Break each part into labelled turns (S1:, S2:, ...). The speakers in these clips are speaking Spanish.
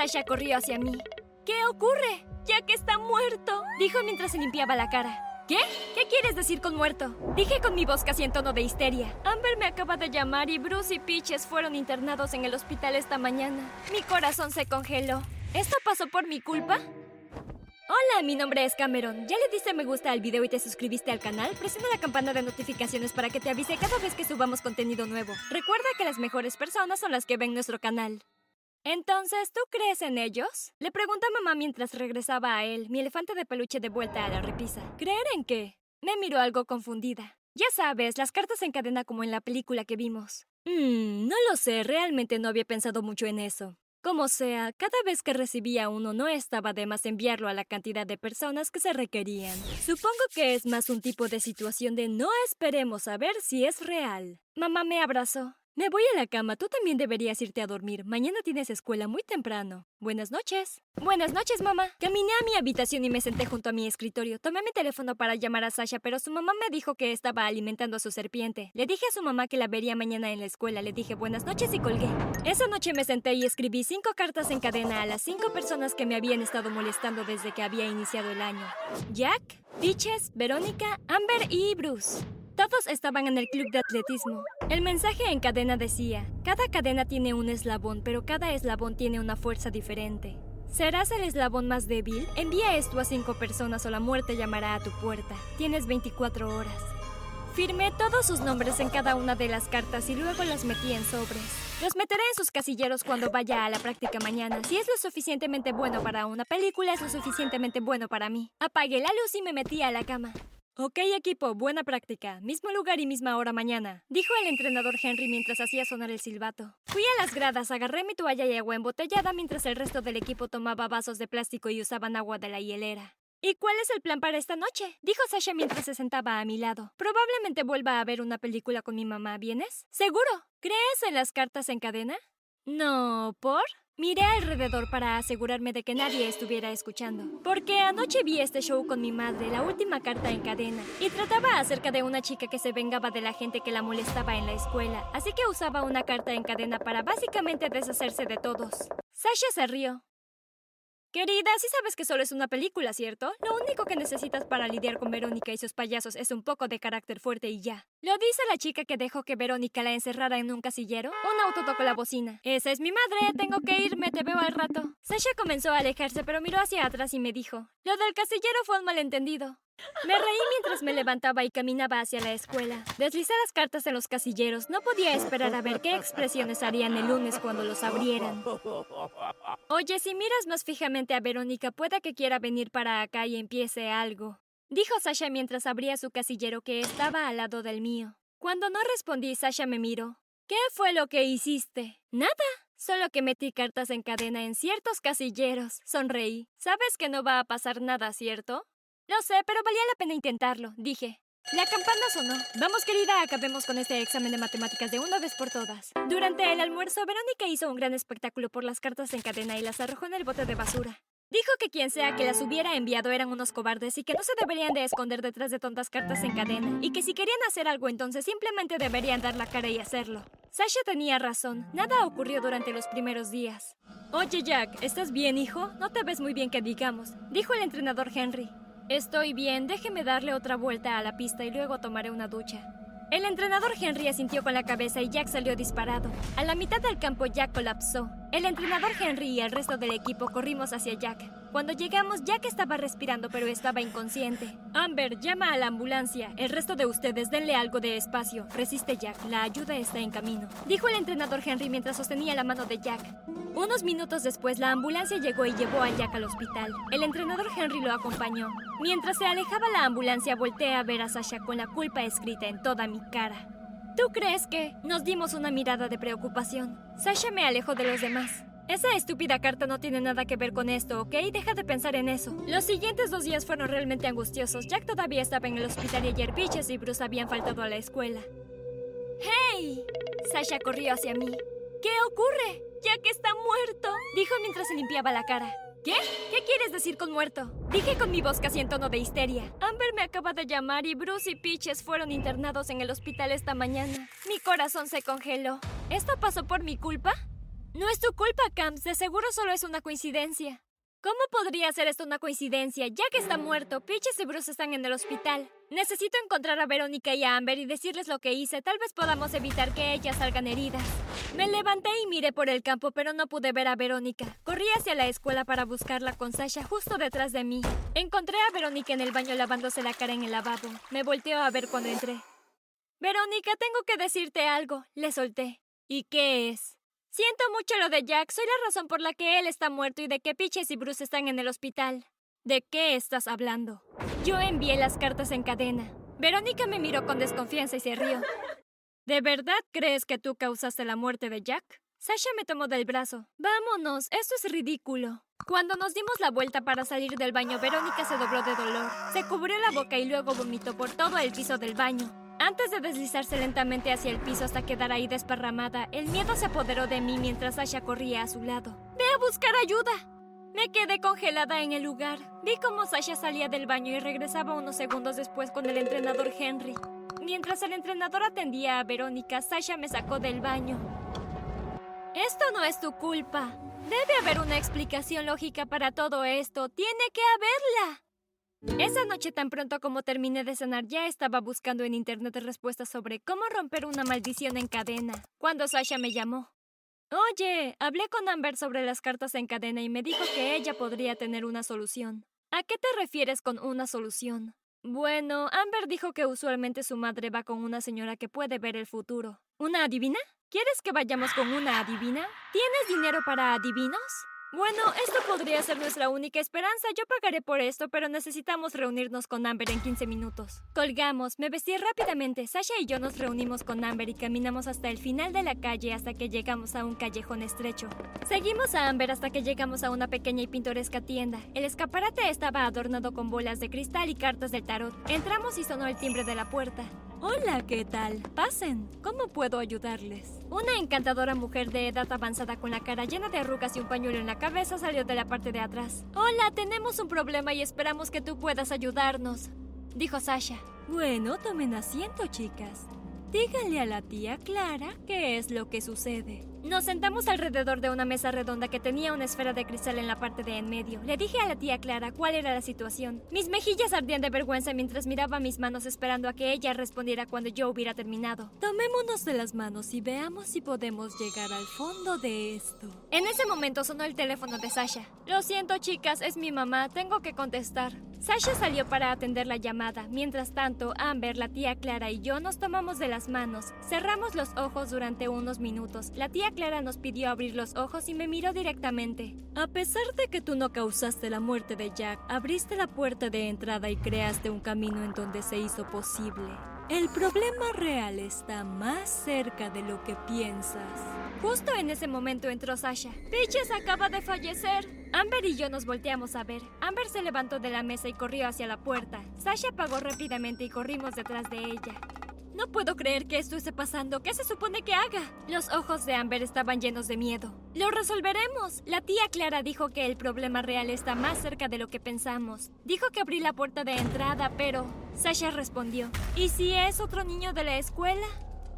S1: Sasha corrió hacia mí. ¿Qué ocurre? Jack está muerto, dijo mientras se limpiaba la cara. ¿Qué? ¿Qué quieres decir con muerto? Dije con mi voz casi en tono de histeria. Amber me acaba de llamar y Bruce y Peaches fueron internados en el hospital esta mañana. Mi corazón se congeló. ¿Esto pasó por mi culpa? Hola, mi nombre es Cameron. ¿Ya le diste me gusta al video y te suscribiste al canal? Presiona la campana de notificaciones para que te avise cada vez que subamos contenido nuevo. Recuerda que las mejores personas son las que ven nuestro canal. Entonces, ¿tú crees en ellos? Le pregunta a mamá mientras regresaba a él, mi elefante de peluche de vuelta a la repisa. ¿Creer en qué? Me miró algo confundida. Ya sabes, las cartas en cadena como en la película que vimos. Mmm, no lo sé, realmente no había pensado mucho en eso. Como sea, cada vez que recibía uno no estaba de más enviarlo a la cantidad de personas que se requerían. Supongo que es más un tipo de situación de no esperemos a ver si es real. Mamá me abrazó. Me voy a la cama, tú también deberías irte a dormir. Mañana tienes escuela muy temprano. Buenas noches. Buenas noches, mamá. Caminé a mi habitación y me senté junto a mi escritorio. Tomé mi teléfono para llamar a Sasha, pero su mamá me dijo que estaba alimentando a su serpiente. Le dije a su mamá que la vería mañana en la escuela. Le dije buenas noches y colgué. Esa noche me senté y escribí cinco cartas en cadena a las cinco personas que me habían estado molestando desde que había iniciado el año. Jack, Peaches, Verónica, Amber y Bruce. Todos estaban en el club de atletismo. El mensaje en cadena decía, cada cadena tiene un eslabón, pero cada eslabón tiene una fuerza diferente. ¿Serás el eslabón más débil? Envía esto a cinco personas o la muerte llamará a tu puerta. Tienes 24 horas. Firmé todos sus nombres en cada una de las cartas y luego las metí en sobres. Los meteré en sus casilleros cuando vaya a la práctica mañana. Si es lo suficientemente bueno para una película, es lo suficientemente bueno para mí. Apagué la luz y me metí a la cama. Ok equipo, buena práctica. Mismo lugar y misma hora mañana, dijo el entrenador Henry mientras hacía sonar el silbato. Fui a las gradas, agarré mi toalla y agua embotellada mientras el resto del equipo tomaba vasos de plástico y usaban agua de la hielera. ¿Y cuál es el plan para esta noche? Dijo Sasha mientras se sentaba a mi lado. Probablemente vuelva a ver una película con mi mamá, ¿vienes? Seguro. ¿Crees en las cartas en cadena? No, ¿por? Miré alrededor para asegurarme de que nadie estuviera escuchando. Porque anoche vi este show con mi madre, la última carta en cadena, y trataba acerca de una chica que se vengaba de la gente que la molestaba en la escuela, así que usaba una carta en cadena para básicamente deshacerse de todos. Sasha se rió. Querida, sí sabes que solo es una película, ¿cierto? Lo único que necesitas para lidiar con Verónica y sus payasos es un poco de carácter fuerte y ya. ¿Lo dice la chica que dejó que Verónica la encerrara en un casillero? Un auto tocó la bocina. Esa es mi madre, tengo que irme, te veo al rato. Sasha comenzó a alejarse, pero miró hacia atrás y me dijo, lo del casillero fue un malentendido. Me reí mientras me levantaba y caminaba hacia la escuela. Deslicé las cartas en los casilleros. No podía esperar a ver qué expresiones harían el lunes cuando los abrieran. Oye, si miras más fijamente a Verónica, puede que quiera venir para acá y empiece algo. Dijo Sasha mientras abría su casillero que estaba al lado del mío. Cuando no respondí, Sasha me miró. ¿Qué fue lo que hiciste? Nada. Solo que metí cartas en cadena en ciertos casilleros. Sonreí. Sabes que no va a pasar nada, ¿cierto? Lo sé, pero valía la pena intentarlo, dije. La campana sonó. Vamos, querida, acabemos con este examen de matemáticas de una vez por todas. Durante el almuerzo, Verónica hizo un gran espectáculo por las cartas en cadena y las arrojó en el bote de basura. Dijo que quien sea que las hubiera enviado eran unos cobardes y que no se deberían de esconder detrás de tontas cartas en cadena, y que si querían hacer algo entonces simplemente deberían dar la cara y hacerlo. Sasha tenía razón, nada ocurrió durante los primeros días. Oye Jack, ¿estás bien, hijo? No te ves muy bien que digamos, dijo el entrenador Henry. Estoy bien, déjeme darle otra vuelta a la pista y luego tomaré una ducha. El entrenador Henry asintió con la cabeza y Jack salió disparado. A la mitad del campo Jack colapsó. El entrenador Henry y el resto del equipo corrimos hacia Jack. Cuando llegamos, Jack estaba respirando pero estaba inconsciente. Amber, llama a la ambulancia. El resto de ustedes denle algo de espacio. Resiste Jack, la ayuda está en camino. Dijo el entrenador Henry mientras sostenía la mano de Jack. Unos minutos después, la ambulancia llegó y llevó a Jack al hospital. El entrenador Henry lo acompañó. Mientras se alejaba la ambulancia, volteé a ver a Sasha con la culpa escrita en toda mi cara. ¿Tú crees que? Nos dimos una mirada de preocupación. Sasha me alejó de los demás. Esa estúpida carta no tiene nada que ver con esto, ¿ok? Deja de pensar en eso. Los siguientes dos días fueron realmente angustiosos. Jack todavía estaba en el hospital y ayer Peaches y Bruce habían faltado a la escuela. ¡Hey! Sasha corrió hacia mí. ¿Qué ocurre? Jack está muerto, dijo mientras se limpiaba la cara. ¿Qué? ¿Qué quieres decir con muerto? Dije con mi voz casi en tono de histeria. Amber me acaba de llamar y Bruce y Peaches fueron internados en el hospital esta mañana. Mi corazón se congeló. ¿Esto pasó por mi culpa? No es tu culpa, Camps. De seguro solo es una coincidencia. ¿Cómo podría ser esto una coincidencia? Ya que está muerto, Peaches y Bruce están en el hospital. Necesito encontrar a Verónica y a Amber y decirles lo que hice. Tal vez podamos evitar que ellas salgan heridas. Me levanté y miré por el campo, pero no pude ver a Verónica. Corrí hacia la escuela para buscarla con Sasha justo detrás de mí. Encontré a Verónica en el baño lavándose la cara en el lavabo. Me volteó a ver cuando entré. Verónica, tengo que decirte algo. Le solté. ¿Y qué es? Siento mucho lo de Jack. Soy la razón por la que él está muerto y de que Peaches y Bruce están en el hospital. ¿De qué estás hablando? Yo envié las cartas en cadena. Verónica me miró con desconfianza y se rió. ¿De verdad crees que tú causaste la muerte de Jack? Sasha me tomó del brazo. Vámonos, esto es ridículo. Cuando nos dimos la vuelta para salir del baño, Verónica se dobló de dolor. Se cubrió la boca y luego vomitó por todo el piso del baño. Antes de deslizarse lentamente hacia el piso hasta quedar ahí desparramada, el miedo se apoderó de mí mientras Sasha corría a su lado. ¡Ve a buscar ayuda! Me quedé congelada en el lugar. Vi cómo Sasha salía del baño y regresaba unos segundos después con el entrenador Henry. Mientras el entrenador atendía a Verónica, Sasha me sacó del baño. Esto no es tu culpa. Debe haber una explicación lógica para todo esto. Tiene que haberla. Esa noche tan pronto como terminé de cenar ya estaba buscando en internet respuestas sobre cómo romper una maldición en cadena, cuando Sasha me llamó. Oye, hablé con Amber sobre las cartas en cadena y me dijo que ella podría tener una solución. ¿A qué te refieres con una solución? Bueno, Amber dijo que usualmente su madre va con una señora que puede ver el futuro. ¿Una adivina? ¿Quieres que vayamos con una adivina? ¿Tienes dinero para adivinos? Bueno, esto podría ser nuestra única esperanza. Yo pagaré por esto, pero necesitamos reunirnos con Amber en 15 minutos. Colgamos, me vestí rápidamente. Sasha y yo nos reunimos con Amber y caminamos hasta el final de la calle hasta que llegamos a un callejón estrecho. Seguimos a Amber hasta que llegamos a una pequeña y pintoresca tienda. El escaparate estaba adornado con bolas de cristal y cartas del tarot. Entramos y sonó el timbre de la puerta. Hola, ¿qué tal? Pasen. ¿Cómo puedo ayudarles? Una encantadora mujer de edad avanzada con la cara llena de arrugas y un pañuelo en la cabeza salió de la parte de atrás. Hola, tenemos un problema y esperamos que tú puedas ayudarnos, dijo Sasha. Bueno, tomen asiento, chicas. Díganle a la tía Clara qué es lo que sucede. Nos sentamos alrededor de una mesa redonda que tenía una esfera de cristal en la parte de en medio. Le dije a la tía Clara cuál era la situación. Mis mejillas ardían de vergüenza mientras miraba mis manos esperando a que ella respondiera cuando yo hubiera terminado. Tomémonos de las manos y veamos si podemos llegar al fondo de esto. En ese momento sonó el teléfono de Sasha. Lo siento, chicas, es mi mamá. Tengo que contestar. Sasha salió para atender la llamada. Mientras tanto, Amber, la tía Clara y yo nos tomamos de las manos. Cerramos los ojos durante unos minutos. La Clara nos pidió abrir los ojos y me miró directamente. A pesar de que tú no causaste la muerte de Jack, abriste la puerta de entrada y creaste un camino en donde se hizo posible. El problema real está más cerca de lo que piensas. Justo en ese momento entró Sasha. Peaches acaba de fallecer. Amber y yo nos volteamos a ver. Amber se levantó de la mesa y corrió hacia la puerta. Sasha apagó rápidamente y corrimos detrás de ella. No puedo creer que esto esté pasando. ¿Qué se supone que haga? Los ojos de Amber estaban llenos de miedo. Lo resolveremos. La tía Clara dijo que el problema real está más cerca de lo que pensamos. Dijo que abrí la puerta de entrada, pero... Sasha respondió. ¿Y si es otro niño de la escuela?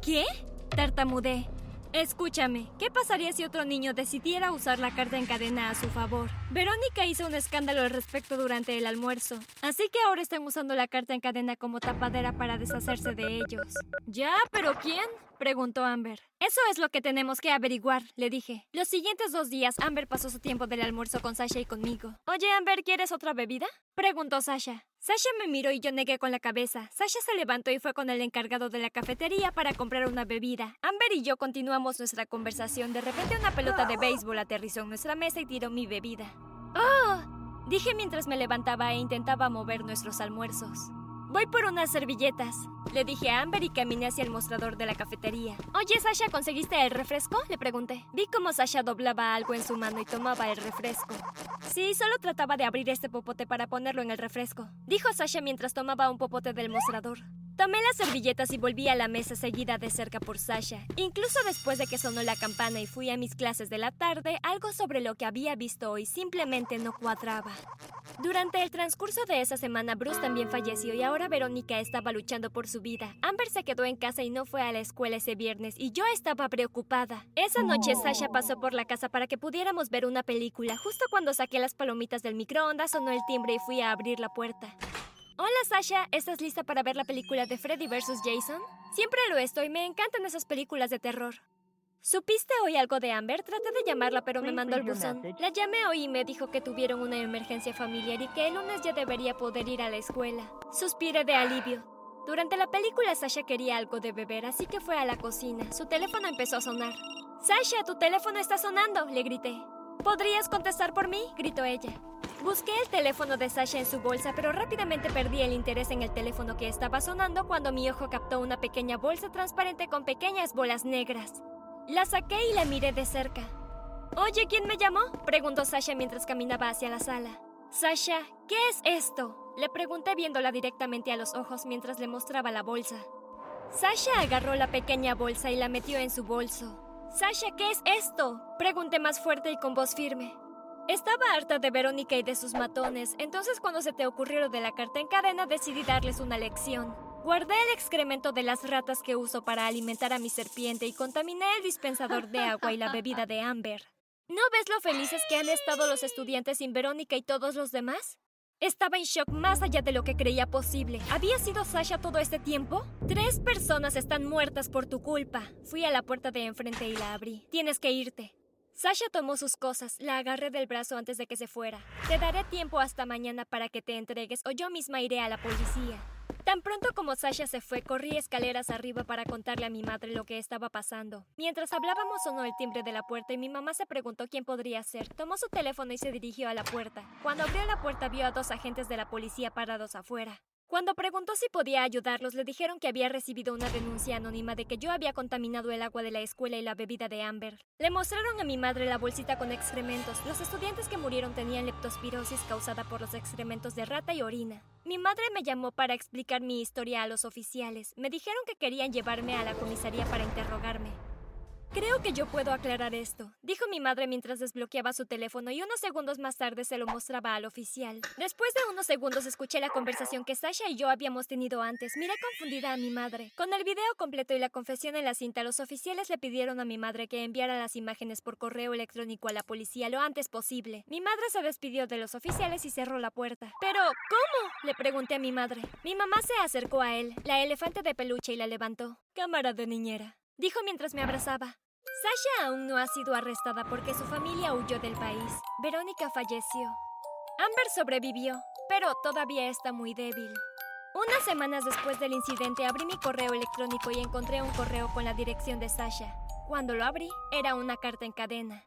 S1: ¿Qué? Tartamudé. Escúchame, ¿qué pasaría si otro niño decidiera usar la carta en cadena a su favor? Verónica hizo un escándalo al respecto durante el almuerzo, así que ahora están usando la carta en cadena como tapadera para deshacerse de ellos. ¿Ya? ¿Pero quién? preguntó Amber. Eso es lo que tenemos que averiguar, le dije. Los siguientes dos días, Amber pasó su tiempo del almuerzo con Sasha y conmigo. Oye, Amber, ¿quieres otra bebida? preguntó Sasha. Sasha me miró y yo negué con la cabeza. Sasha se levantó y fue con el encargado de la cafetería para comprar una bebida. Amber y yo continuamos nuestra conversación. De repente una pelota de béisbol aterrizó en nuestra mesa y tiró mi bebida. ¡Oh! Dije mientras me levantaba e intentaba mover nuestros almuerzos. Voy por unas servilletas. Le dije a Amber y caminé hacia el mostrador de la cafetería. Oye, Sasha, ¿conseguiste el refresco? Le pregunté. Vi cómo Sasha doblaba algo en su mano y tomaba el refresco. Sí, solo trataba de abrir este popote para ponerlo en el refresco. Dijo Sasha mientras tomaba un popote del mostrador. Tomé las servilletas y volví a la mesa seguida de cerca por Sasha. Incluso después de que sonó la campana y fui a mis clases de la tarde, algo sobre lo que había visto hoy simplemente no cuadraba. Durante el transcurso de esa semana, Bruce también falleció y ahora Verónica estaba luchando por su vida. Amber se quedó en casa y no fue a la escuela ese viernes y yo estaba preocupada. Esa noche Sasha pasó por la casa para que pudiéramos ver una película. Justo cuando saqué las palomitas del microondas sonó el timbre y fui a abrir la puerta. Hola Sasha, ¿estás lista para ver la película de Freddy vs. Jason? Siempre lo estoy, me encantan esas películas de terror. ¿Supiste hoy algo de Amber? Traté de llamarla, pero me mandó el buzón. La llamé hoy y me dijo que tuvieron una emergencia familiar y que el lunes ya debería poder ir a la escuela. Suspiré de alivio. Durante la película Sasha quería algo de beber, así que fue a la cocina. Su teléfono empezó a sonar. Sasha, tu teléfono está sonando, le grité. ¿Podrías contestar por mí? gritó ella. Busqué el teléfono de Sasha en su bolsa, pero rápidamente perdí el interés en el teléfono que estaba sonando cuando mi ojo captó una pequeña bolsa transparente con pequeñas bolas negras. La saqué y la miré de cerca. Oye, ¿quién me llamó? preguntó Sasha mientras caminaba hacia la sala. Sasha, ¿qué es esto? Le pregunté viéndola directamente a los ojos mientras le mostraba la bolsa. Sasha agarró la pequeña bolsa y la metió en su bolso. Sasha, ¿qué es esto? Pregunté más fuerte y con voz firme. Estaba harta de Verónica y de sus matones, entonces cuando se te ocurrió lo de la carta en cadena decidí darles una lección. Guardé el excremento de las ratas que uso para alimentar a mi serpiente y contaminé el dispensador de agua y la bebida de Amber. ¿No ves lo felices que han estado los estudiantes sin Verónica y todos los demás? Estaba en shock más allá de lo que creía posible. ¿Había sido Sasha todo este tiempo? Tres personas están muertas por tu culpa. Fui a la puerta de enfrente y la abrí. Tienes que irte. Sasha tomó sus cosas, la agarré del brazo antes de que se fuera. Te daré tiempo hasta mañana para que te entregues o yo misma iré a la policía. Tan pronto como Sasha se fue, corrí escaleras arriba para contarle a mi madre lo que estaba pasando. Mientras hablábamos sonó el timbre de la puerta y mi mamá se preguntó quién podría ser. Tomó su teléfono y se dirigió a la puerta. Cuando abrió la puerta vio a dos agentes de la policía parados afuera. Cuando preguntó si podía ayudarlos, le dijeron que había recibido una denuncia anónima de que yo había contaminado el agua de la escuela y la bebida de Amber. Le mostraron a mi madre la bolsita con excrementos. Los estudiantes que murieron tenían leptospirosis causada por los excrementos de rata y orina. Mi madre me llamó para explicar mi historia a los oficiales. Me dijeron que querían llevarme a la comisaría para interrogarme. Creo que yo puedo aclarar esto, dijo mi madre mientras desbloqueaba su teléfono y unos segundos más tarde se lo mostraba al oficial. Después de unos segundos escuché la conversación que Sasha y yo habíamos tenido antes. Miré confundida a mi madre. Con el video completo y la confesión en la cinta, los oficiales le pidieron a mi madre que enviara las imágenes por correo electrónico a la policía lo antes posible. Mi madre se despidió de los oficiales y cerró la puerta. ¿Pero cómo? le pregunté a mi madre. Mi mamá se acercó a él, la elefante de peluche, y la levantó. Cámara de niñera dijo mientras me abrazaba. Sasha aún no ha sido arrestada porque su familia huyó del país. Verónica falleció. Amber sobrevivió, pero todavía está muy débil. Unas semanas después del incidente abrí mi correo electrónico y encontré un correo con la dirección de Sasha. Cuando lo abrí, era una carta en cadena.